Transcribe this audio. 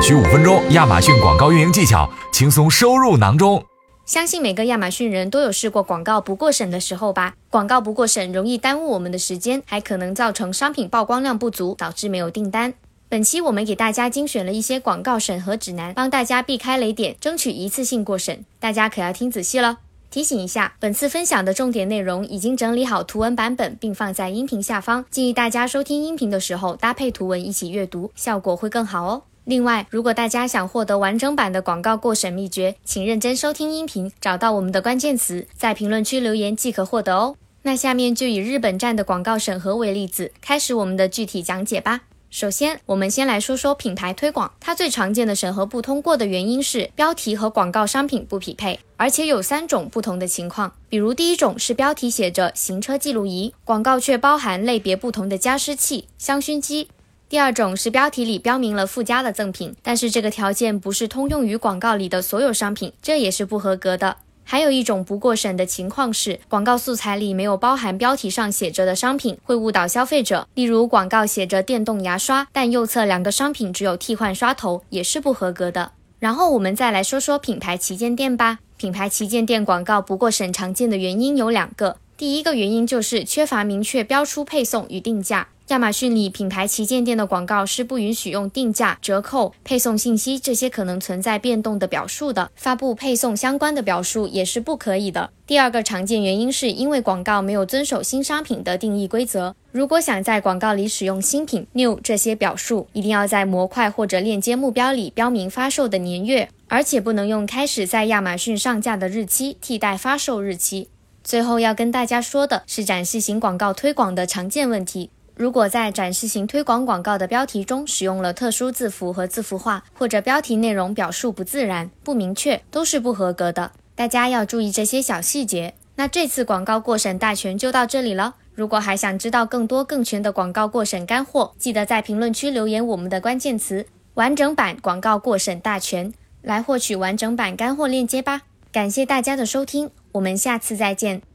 只需五分钟，亚马逊广告运营技巧轻松收入囊中。相信每个亚马逊人都有试过广告不过审的时候吧？广告不过审容易耽误我们的时间，还可能造成商品曝光量不足，导致没有订单。本期我们给大家精选了一些广告审核指南，帮大家避开雷点，争取一次性过审。大家可要听仔细了。提醒一下，本次分享的重点内容已经整理好图文版本，并放在音频下方，建议大家收听音频的时候搭配图文一起阅读，效果会更好哦。另外，如果大家想获得完整版的广告过审秘诀，请认真收听音频，找到我们的关键词，在评论区留言即可获得哦。那下面就以日本站的广告审核为例子，开始我们的具体讲解吧。首先，我们先来说说品牌推广。它最常见的审核不通过的原因是标题和广告商品不匹配，而且有三种不同的情况。比如，第一种是标题写着“行车记录仪”，广告却包含类别不同的加湿器、香薰机；第二种是标题里标明了附加的赠品，但是这个条件不是通用于广告里的所有商品，这也是不合格的。还有一种不过审的情况是，广告素材里没有包含标题上写着的商品，会误导消费者。例如，广告写着电动牙刷，但右侧两个商品只有替换刷头，也是不合格的。然后我们再来说说品牌旗舰店吧。品牌旗舰店广告不过审常见的原因有两个，第一个原因就是缺乏明确标出配送与定价。亚马逊里品牌旗舰店的广告是不允许用定价、折扣、配送信息这些可能存在变动的表述的，发布配送相关的表述也是不可以的。第二个常见原因是因为广告没有遵守新商品的定义规则。如果想在广告里使用新品 new 这些表述，一定要在模块或者链接目标里标明发售的年月，而且不能用开始在亚马逊上架的日期替代发售日期。最后要跟大家说的是展示型广告推广的常见问题。如果在展示型推广广告的标题中使用了特殊字符和字符化，或者标题内容表述不自然、不明确，都是不合格的。大家要注意这些小细节。那这次广告过审大全就到这里了。如果还想知道更多更全的广告过审干货，记得在评论区留言我们的关键词“完整版广告过审大全”来获取完整版干货链接吧。感谢大家的收听，我们下次再见。